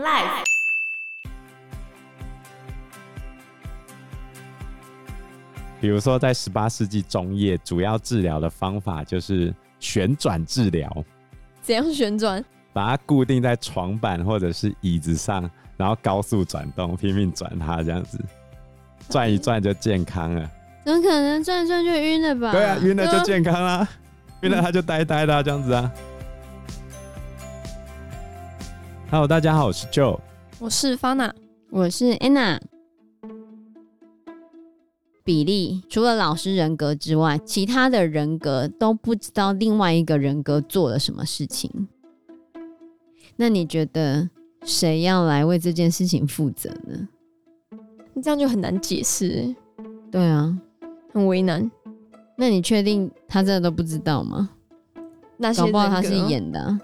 Life。比如说，在十八世纪中叶，主要治疗的方法就是旋转治疗。怎样旋转？把它固定在床板或者是椅子上，然后高速转动，拼命转它，这样子转一转就健康了。怎么可能转一转就晕了吧？对啊，晕了就健康啦，晕了他就呆呆的、啊、这样子啊。Hello，大家好，我是 Joe，我是 Fana，我是 Anna。比利除了老师人格之外，其他的人格都不知道另外一个人格做了什么事情。那你觉得谁要来为这件事情负责呢？你这样就很难解释。对啊，很为难。那你确定他真的都不知道吗？那些搞不好他是演的啊。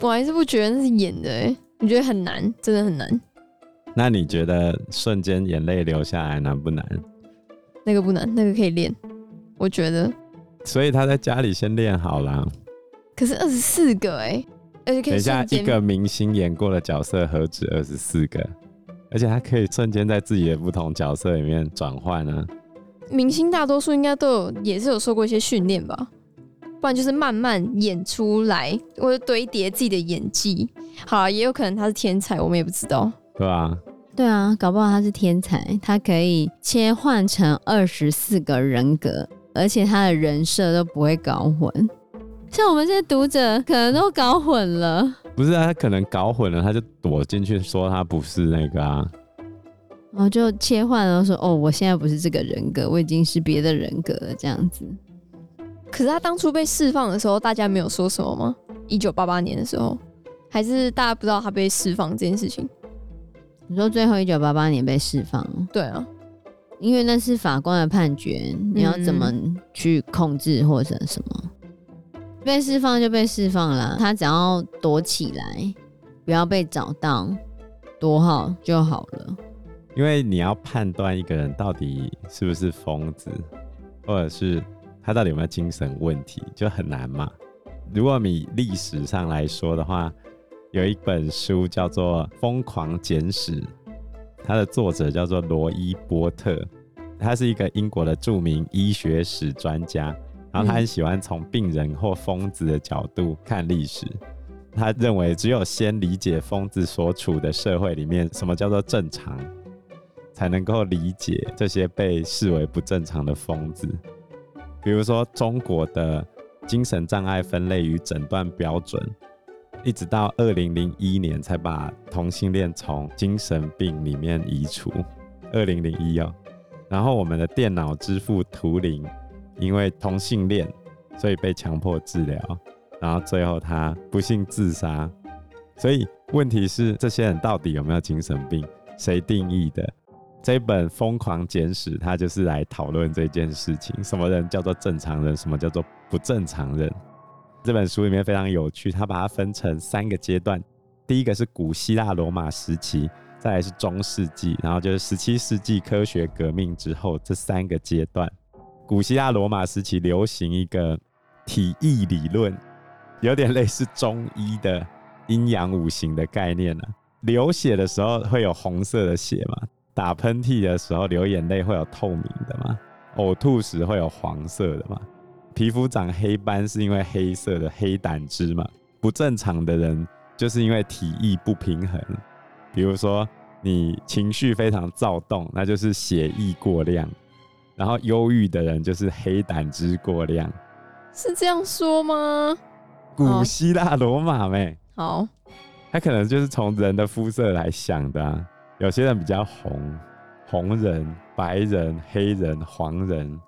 我还是不觉得那是演的欸。你觉得很难，真的很难。那你觉得瞬间眼泪流下来难不难？那个不难，那个可以练，我觉得。所以他在家里先练好了。可是二十四个哎、欸，而且可以。等一下，一个明星演过的角色何止二十四个？而且他可以瞬间在自己的不同角色里面转换呢。明星大多数应该都有，也是有受过一些训练吧？不然就是慢慢演出来，或者堆叠自己的演技。好啊，也有可能他是天才，我们也不知道。对啊。对啊，搞不好他是天才，他可以切换成二十四个人格，而且他的人设都不会搞混。像我们这些读者可能都搞混了。不是啊，他可能搞混了，他就躲进去说他不是那个啊，然后就切换了说：“哦，我现在不是这个人格，我已经是别的人格了。”这样子。可是他当初被释放的时候，大家没有说什么吗？一九八八年的时候，还是大家不知道他被释放这件事情？你说最后一九八八年被释放？对啊，因为那是法官的判决，你要怎么去控制或者什么？嗯、被释放就被释放了，他只要躲起来，不要被找到，躲好就好了。因为你要判断一个人到底是不是疯子，或者是他到底有没有精神问题，就很难嘛。如果你历史上来说的话。有一本书叫做《疯狂简史》，它的作者叫做罗伊波特，他是一个英国的著名医学史专家，然后他很喜欢从病人或疯子的角度看历史。他认为，只有先理解疯子所处的社会里面什么叫做正常，才能够理解这些被视为不正常的疯子。比如说，中国的精神障碍分类与诊断标准。一直到二零零一年才把同性恋从精神病里面移除。二零零一哦，然后我们的电脑之父图灵因为同性恋，所以被强迫治疗，然后最后他不幸自杀。所以问题是，这些人到底有没有精神病？谁定义的？这本《疯狂简史》它就是来讨论这件事情：什么人叫做正常人？什么叫做不正常人？这本书里面非常有趣，它把它分成三个阶段。第一个是古希腊罗马时期，再来是中世纪，然后就是十七世纪科学革命之后这三个阶段。古希腊罗马时期流行一个体液理论，有点类似中医的阴阳五行的概念呢、流血的时候会有红色的血嘛？打喷嚏的时候流眼泪会有透明的嘛？呕吐时会有黄色的嘛？皮肤长黑斑是因为黑色的黑胆汁嘛？不正常的人就是因为体液不平衡，比如说你情绪非常躁动，那就是血液过量；然后忧郁的人就是黑胆汁过量。是这样说吗？古希腊罗马咩？好，他可能就是从人的肤色来想的啊。有些人比较红，红人、白人、黑人、黄人。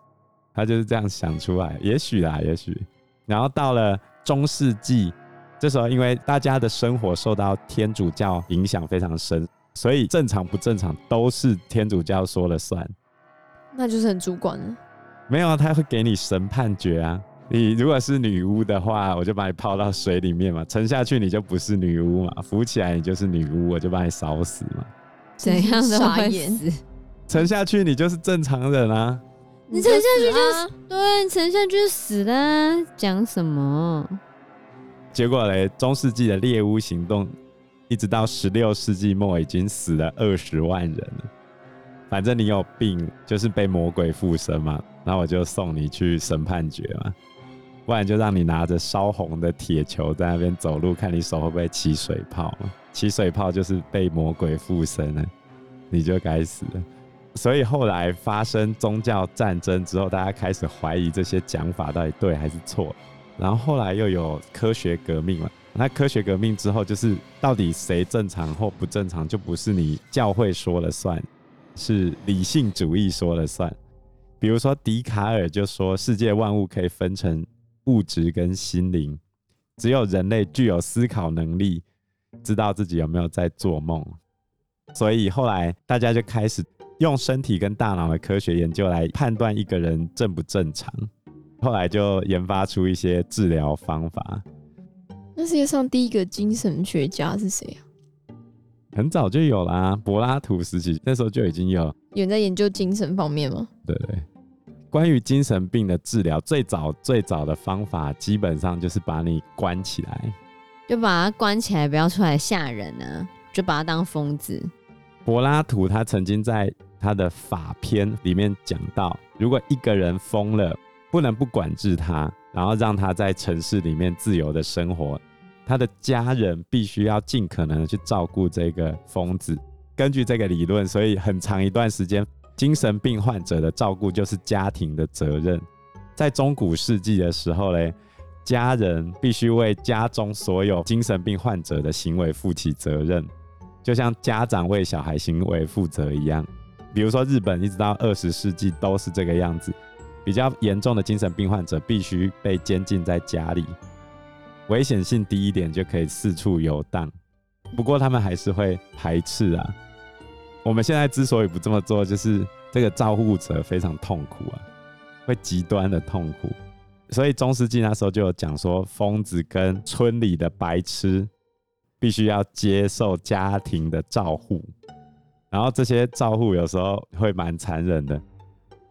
他就是这样想出来，也许啦，也许。然后到了中世纪，这时候因为大家的生活受到天主教影响非常深，所以正常不正常都是天主教说了算。那就是很主观了。没有啊，他会给你神判决啊。你如果是女巫的话，我就把你泡到水里面嘛，沉下去你就不是女巫嘛，浮起来你就是女巫，我就把你烧死嘛。怎样的会死？沉下去你就是正常人啊。你沉下去就是对，你沉下去就死了，讲什么？结果嘞，中世纪的猎巫行动一直到十六世纪末，已经死了二十万人了。反正你有病，就是被魔鬼附身嘛，那我就送你去审判决嘛，不然就让你拿着烧红的铁球在那边走路，看你手会不会起水泡。起水泡就是被魔鬼附身了，你就该死了。所以后来发生宗教战争之后，大家开始怀疑这些讲法到底对还是错。然后后来又有科学革命了，那科学革命之后，就是到底谁正常或不正常，就不是你教会说了算。是理性主义说了算，比如说笛卡尔就说世界万物可以分成物质跟心灵，只有人类具有思考能力，知道自己有没有在做梦。所以后来大家就开始用身体跟大脑的科学研究来判断一个人正不正常，后来就研发出一些治疗方法。那世界上第一个精神学家是谁啊？很早就有啦、啊，柏拉图时期那时候就已经有。有人在研究精神方面吗？对对，关于精神病的治疗，最早最早的方法基本上就是把你关起来，就把他关起来，不要出来吓人呢，就把他当疯子。柏拉图他曾经在他的法篇里面讲到，如果一个人疯了，不能不管制他，然后让他在城市里面自由的生活。他的家人必须要尽可能的去照顾这个疯子。根据这个理论，所以很长一段时间，精神病患者的照顾就是家庭的责任。在中古世纪的时候嘞，家人必须为家中所有精神病患者的行为负起责任，就像家长为小孩行为负责一样。比如说，日本一直到二十世纪都是这个样子，比较严重的精神病患者必须被监禁在家里。危险性低一点就可以四处游荡，不过他们还是会排斥啊。我们现在之所以不这么做，就是这个照护者非常痛苦啊，会极端的痛苦。所以中世纪那时候就有讲说，疯子跟村里的白痴必须要接受家庭的照护，然后这些照护有时候会蛮残忍的，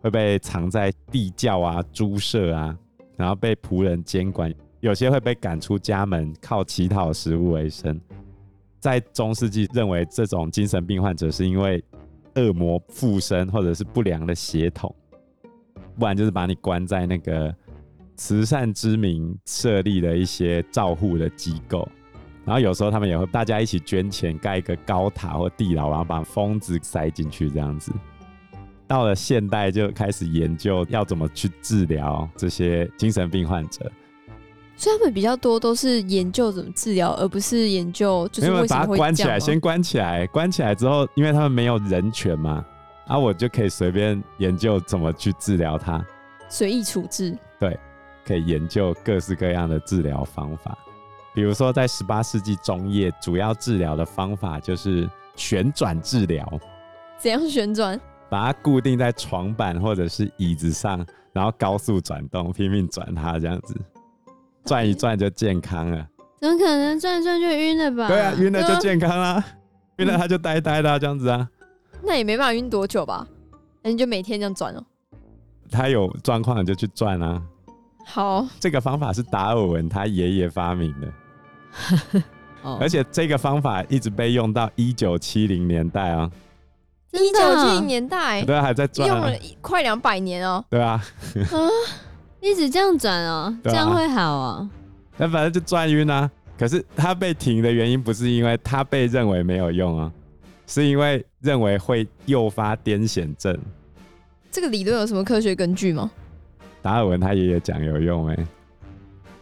会被藏在地窖啊、猪舍啊，然后被仆人监管。有些会被赶出家门，靠乞讨食物为生。在中世纪，认为这种精神病患者是因为恶魔附身，或者是不良的血统，不然就是把你关在那个慈善之名设立的一些照护的机构。然后有时候他们也会大家一起捐钱盖一个高塔或地牢，然后把疯子塞进去这样子。到了现代，就开始研究要怎么去治疗这些精神病患者。所以他们比较多都是研究怎么治疗，而不是研究就是为什么关起来，先关起来，关起来之后，因为他们没有人权嘛，啊，我就可以随便研究怎么去治疗他，随意处置。对，可以研究各式各样的治疗方法。比如说，在十八世纪中叶，主要治疗的方法就是旋转治疗。怎样旋转？把它固定在床板或者是椅子上，然后高速转动，拼命转它，这样子。转一转就健康了？怎么可能转一转就晕了吧？对啊，晕了就健康啦，晕了他就呆呆的这样子啊。那也没办法晕多久吧？那你就每天这样转哦。他有状况你就去转啊。好，这个方法是达尔文他爷爷发明的，而且这个方法一直被用到一九七零年代啊。一九七零年代？对啊，还在转，用了快两百年哦。对啊。一直这样转哦，这样会好哦。那反正就转晕啊。可是他被停的原因不是因为他被认为没有用啊，是因为认为会诱发癫痫症。这个理论有什么科学根据吗？达尔文他爷爷讲有用哎，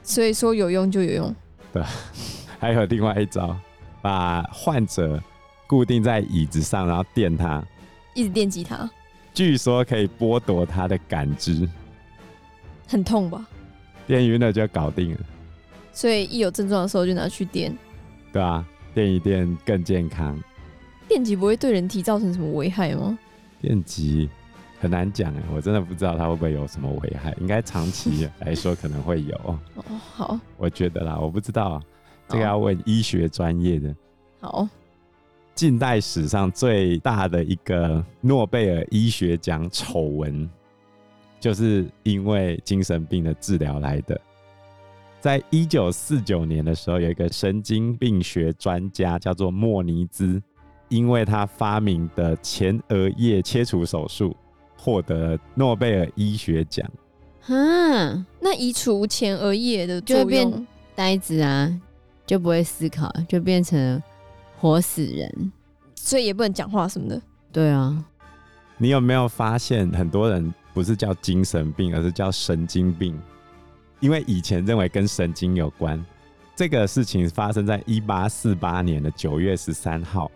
所以说有用就有用。对，还有另外一招，把患者固定在椅子上，然后电他，一直电击他，据说可以剥夺他的感知。很痛吧？电晕了就搞定了，所以一有症状的时候就拿去电。对啊，电一电更健康。电击不会对人体造成什么危害吗？电击很难讲哎，我真的不知道它会不会有什么危害。应该长期来说可能会有。哦，好，我觉得啦，我不知道，这个要问医学专业的。好，近代史上最大的一个诺贝尔医学奖丑闻。就是因为精神病的治疗来的，在一九四九年的时候，有一个神经病学专家叫做莫尼兹，因为他发明的前额叶切除手术，获得诺贝尔医学奖。嗯，那移除前额叶的就会变呆子啊，就不会思考，就变成活死人。所以也不能讲话什么的。对啊，你有没有发现，很多人不是叫精神病，而是叫神经病？因为以前认为跟神经有关。这个事情发生在一八四八年的九月十三号，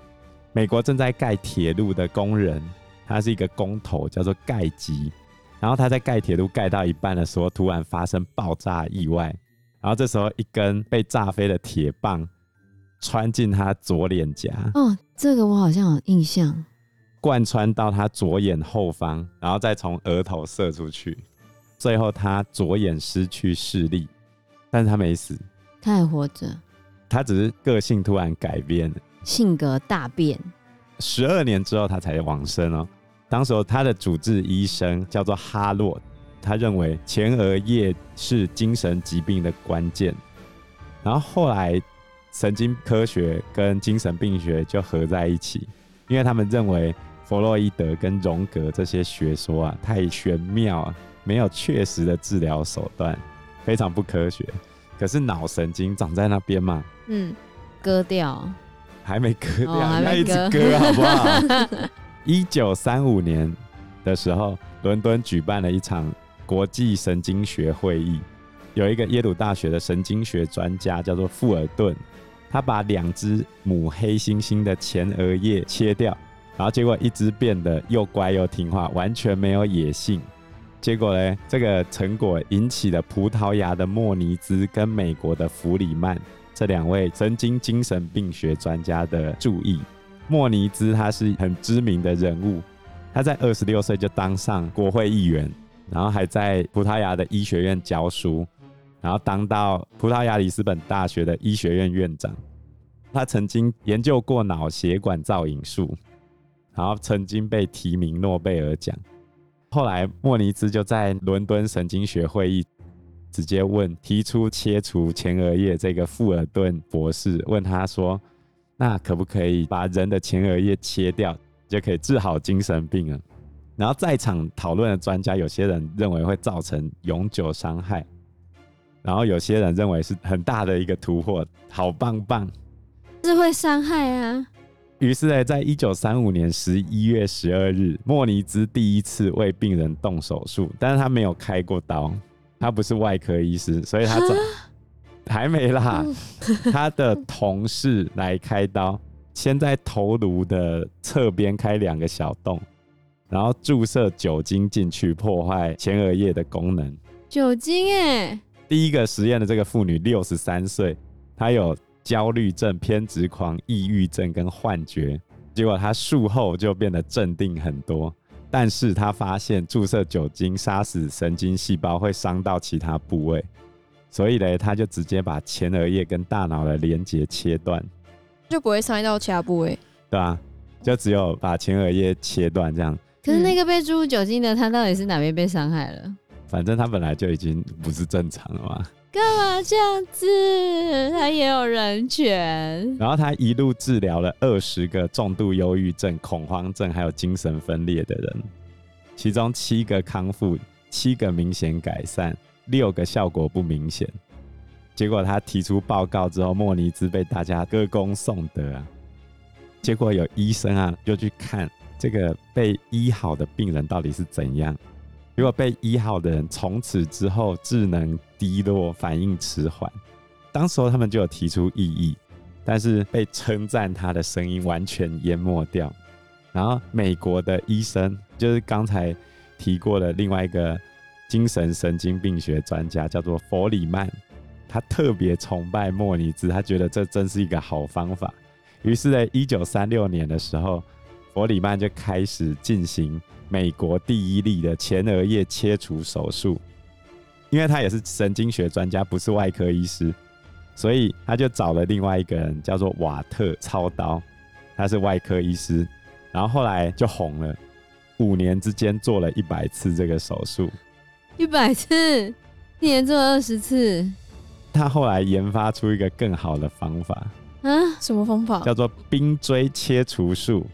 美国正在盖铁路的工人，他是一个工头，叫做盖吉。然后他在盖铁路盖到一半的时候，突然发生爆炸意外。然后这时候，一根被炸飞的铁棒穿进他左脸颊。哦，这个我好像有印象。贯穿到他左眼后方，然后再从额头射出去。最后，他左眼失去视力，但是他没死，他还活着，他只是个性突然改变，性格大变。十二年之后，他才往生哦。当时他的主治医生叫做哈洛，他认为前额叶是精神疾病的关键。然后后来，神经科学跟精神病学就合在一起，因为他们认为弗洛伊德跟荣格这些学说啊太玄妙。没有确实的治疗手段，非常不科学。可是脑神经长在那边嘛，嗯，割掉，还没割掉，哦、要一直割好不好？一九三五年的时候，伦敦举办了一场国际神经学会议，有一个耶鲁大学的神经学专家叫做富尔顿，他把两只母黑猩猩的前额叶切掉，然后结果一只变得又乖又听话，完全没有野性。结果呢，这个成果引起了葡萄牙的莫尼兹跟美国的弗里曼这两位神经精神病学专家的注意。莫尼兹他是很知名的人物，他在二十六岁就当上国会议员，然后还在葡萄牙的医学院教书，然后当到葡萄牙里斯本大学的医学院院长。他曾经研究过脑血管造影术，然后曾经被提名诺贝尔奖。后来，莫尼兹就在伦敦神经学会议直接问提出切除前额叶这个富尔顿博士，问他说：“那可不可以把人的前额叶切掉，就可以治好精神病啊？”然后在场讨论的专家，有些人认为会造成永久伤害，然后有些人认为是很大的一个突破，好棒棒，是会伤害啊。于是呢，在一九三五年十一月十二日，莫尼兹第一次为病人动手术，但是他没有开过刀，他不是外科医师，所以他走还没啦。他的同事来开刀，先在头颅的侧边开两个小洞，然后注射酒精进去，破坏前额叶的功能。酒精哎，第一个实验的这个妇女六十三岁，她有。焦虑症、偏执狂、抑郁症跟幻觉，结果她术后就变得镇定很多。但是他发现注射酒精杀死神经细胞会伤到其他部位，所以呢，他就直接把前额叶跟大脑的连接切断，就不会伤害到其他部位，对啊，就只有把前额叶切断这样。可是那个被注入酒精的，他到底是哪边被伤害了？反正他本来就已经不是正常了嘛。干嘛这样子？他也有人权。然后他一路治疗了二十个重度忧郁症、恐慌症还有精神分裂的人，其中七个康复，七个明显改善，六个效果不明显。结果他提出报告之后，莫尼兹被大家歌功颂德啊。结果有医生啊，就去看这个被医好的病人到底是怎样。如果被一号的人从此之后智能低落、反应迟缓，当时候他们就有提出异议，但是被称赞他的声音完全淹没掉。然后美国的医生就是刚才提过的另外一个精神神经病学专家，叫做弗里曼，他特别崇拜莫尼兹，他觉得这真是一个好方法。于是，在一九三六年的时候，弗里曼就开始进行。美国第一例的前额叶切除手术，因为他也是神经学专家，不是外科医师，所以他就找了另外一个人，叫做瓦特操刀，他是外科医师，然后后来就红了，五年之间做了一百次这个手术，一百次，一年做二十次，他后来研发出一个更好的方法，啊，什么方法？叫做冰锥切除术，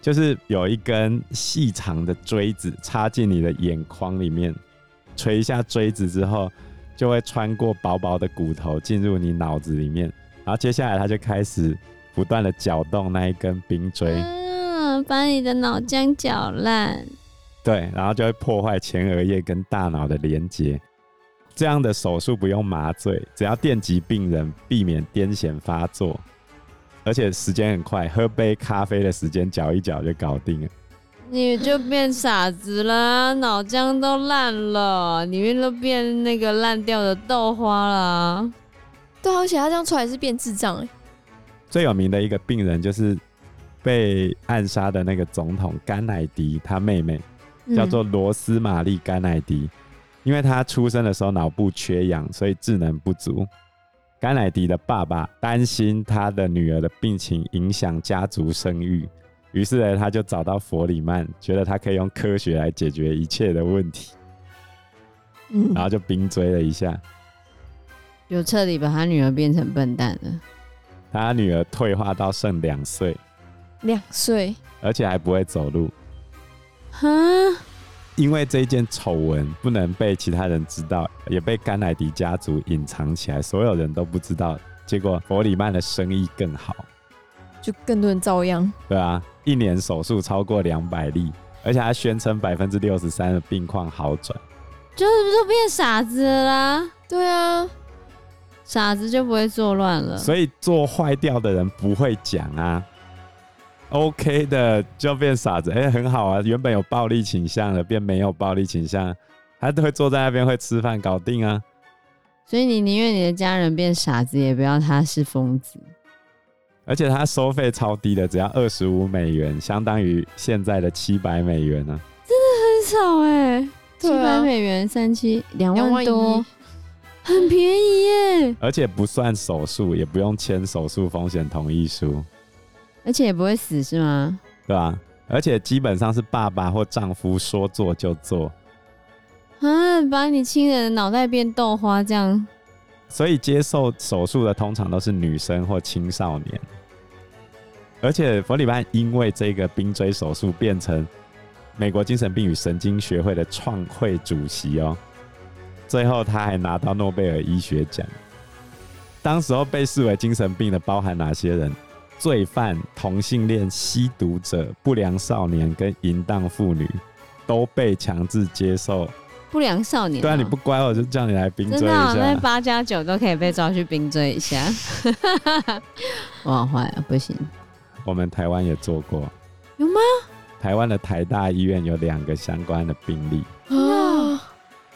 就是有一根细长的锥子插进你的眼眶里面，锤一下锥子之后，就会穿过薄薄的骨头进入你脑子里面，然后接下来他就开始不断的搅动那一根冰锥，嗯，把你的脑浆搅烂。对，然后就会破坏前额叶跟大脑的连接。这样的手术不用麻醉，只要电击病人，避免癫痫发作，而且时间很快，喝杯咖啡的时间搅一搅就搞定了。你就变傻子啦，脑浆都烂了，里面都变那个烂掉的豆花啦。对，而且他这样出来是变智障哎。最有名的一个病人就是被暗杀的那个总统甘乃迪，他妹妹。叫做罗斯玛丽·甘乃迪，因为他出生的时候脑部缺氧，所以智能不足。甘乃迪的爸爸担心他的女儿的病情影响家族声誉，于是呢，他就找到弗里曼，觉得他可以用科学来解决一切的问题，嗯，然后就冰追了一下，就彻底把他女儿变成笨蛋了。他女儿退化到剩两岁，两岁，而且还不会走路。哈，因为这一件丑闻不能被其他人知道，也被甘乃迪家族隐藏起来，所有人都不知道。结果弗里曼的生意更好，就更多人遭殃。对啊，一年手术超过两百例，而且他宣称百分之六十三的病况好转，就是都变傻子了啦。对啊，傻子就不会作乱了。所以做坏掉的人不会讲啊。OK 的就变傻子，哎、欸，很好啊。原本有暴力倾向的变没有暴力倾向，他都会坐在那边会吃饭，搞定啊。所以你宁愿你的家人变傻子，也不要他是疯子。而且他收费超低的，只要二十五美元，相当于现在的七百美元呢、啊。真的很少哎、欸，七百、啊、美元三七两万多，很便宜耶。而且不算手术，也不用签手术风险同意书。而且也不会死是吗？对吧？而且基本上是爸爸或丈夫说做就做，啊，把你亲人的脑袋变豆花这样。所以接受手术的通常都是女生或青少年。而且弗里曼因为这个冰锥手术变成美国精神病与神经学会的创会主席哦。最后他还拿到诺贝尔医学奖。当时候被视为精神病的包含哪些人？罪犯、同性恋、吸毒者、不良少年跟淫荡妇女都被强制接受。不良少年、喔？对啊，你不乖，我就叫你来冰锥一下。真的、喔，那八加九都可以被抓去冰锥一下。我好坏啊，不行。我们台湾也做过。有吗？台湾的台大医院有两个相关的病例。啊，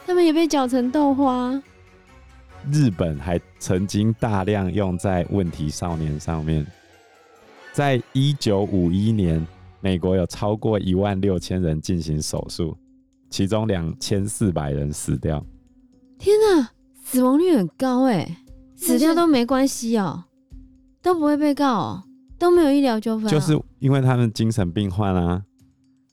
他们也被搅成豆花。日本还曾经大量用在问题少年上面。在一九五一年，美国有超过一万六千人进行手术，其中两千四百人死掉。天哪，死亡率很高哎！死掉都没关系哦，都不会被告哦，都没有医疗纠纷。就是因为他们精神病患啊，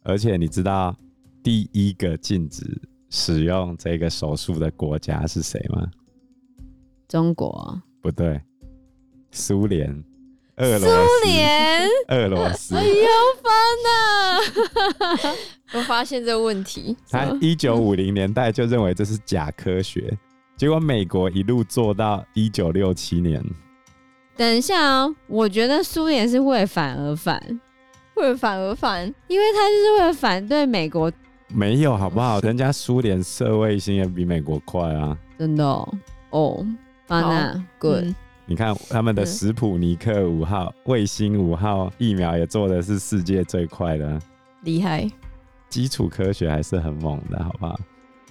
而且你知道第一个禁止使用这个手术的国家是谁吗？中国？不对，苏联。俄罗斯，苏联，俄罗斯，哎呦，烦呐！我发现这个问题，他一九五零年代就认为这是假科学，结果美国一路做到一九六七年。等一下哦，我觉得苏联是为反而反，为反而反，因为他就是为了反对美国。没有好不好？人家苏联射卫星也比美国快啊！真的哦，哦，烦呐，good。你看他们的食谱尼克五号卫星五号疫苗也做的是世界最快的，厉害！基础科学还是很猛的，好不好？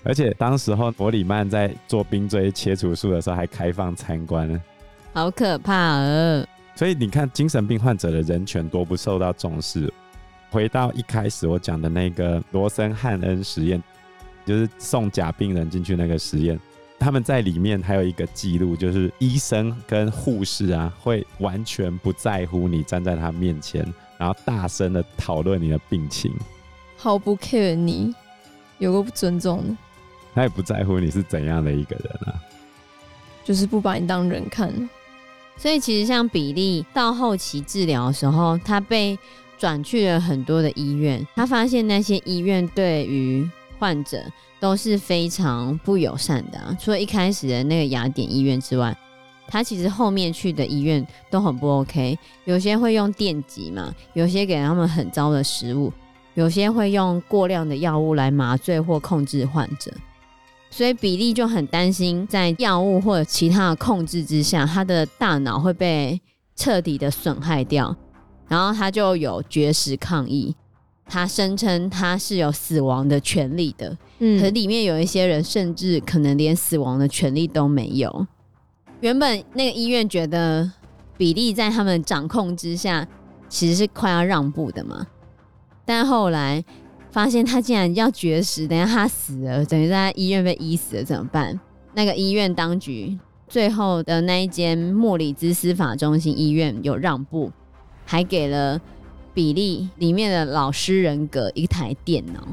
而且当时候伯里曼在做冰锥切除术的时候还开放参观，好可怕啊！所以你看精神病患者的人权多不受到重视。回到一开始我讲的那个罗森汉恩实验，就是送假病人进去那个实验。他们在里面还有一个记录，就是医生跟护士啊，会完全不在乎你站在他面前，然后大声的讨论你的病情，毫不 care 你，有个不尊重的，他也不在乎你是怎样的一个人啊，就是不把你当人看。所以其实像比利到后期治疗的时候，他被转去了很多的医院，他发现那些医院对于患者都是非常不友善的。除了一开始的那个雅典医院之外，他其实后面去的医院都很不 OK。有些会用电击嘛，有些给他们很糟的食物，有些会用过量的药物来麻醉或控制患者。所以比利就很担心，在药物或者其他的控制之下，他的大脑会被彻底的损害掉。然后他就有绝食抗议，他声称他是有死亡的权利的。嗯，可是里面有一些人甚至可能连死亡的权利都没有。原本那个医院觉得比利在他们掌控之下，其实是快要让步的嘛，但后来。发现他竟然要绝食，等下他死了，等于在医院被医死了，怎么办？那个医院当局最后的那一间莫里兹司法中心医院有让步，还给了比利里面的老师人格一台电脑，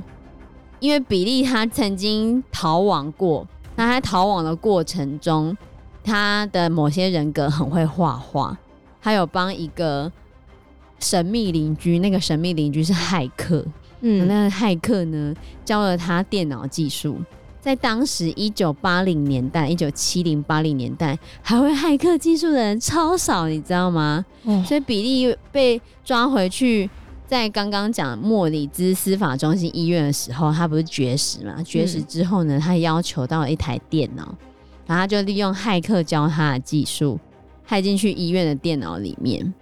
因为比利他曾经逃亡过，那他逃亡的过程中，他的某些人格很会画画，他有帮一个神秘邻居，那个神秘邻居是骇客。嗯，那个骇客呢，教了他电脑技术，在当时一九八零年代，一九七零八零年代，还会骇客技术的人超少，你知道吗？哦、所以比利被抓回去，在刚刚讲莫里兹司法中心医院的时候，他不是绝食嘛？绝食之后呢，他要求到了一台电脑，然后他就利用骇客教他的技术，骇进去医院的电脑里面，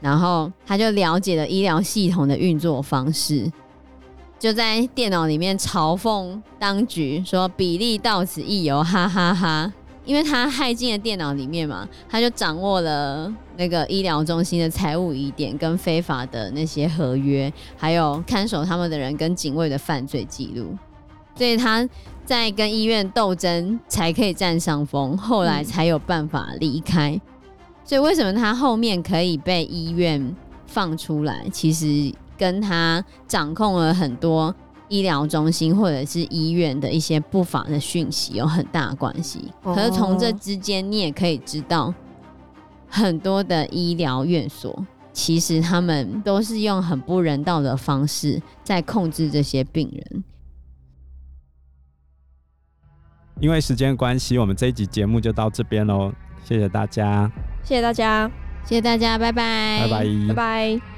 然后他就了解了医疗系统的运作方式。就在电脑里面嘲讽当局，说比利到此一游，哈哈哈哈！因为他害进了电脑里面嘛，他就掌握了那个医疗中心的财务疑点跟非法的那些合约，还有看守他们的人跟警卫的犯罪记录，所以他在跟医院斗争才可以占上风，后来才有办法离开。所以为什么他后面可以被医院放出来？其实。跟他掌控了很多医疗中心或者是医院的一些不法的讯息有很大的关系。可是从这之间，你也可以知道，很多的医疗院所其实他们都是用很不人道的方式在控制这些病人。因为时间关系，我们这一集节目就到这边喽。谢谢大家，谢谢大家，谢谢大家，拜拜，拜拜，拜拜。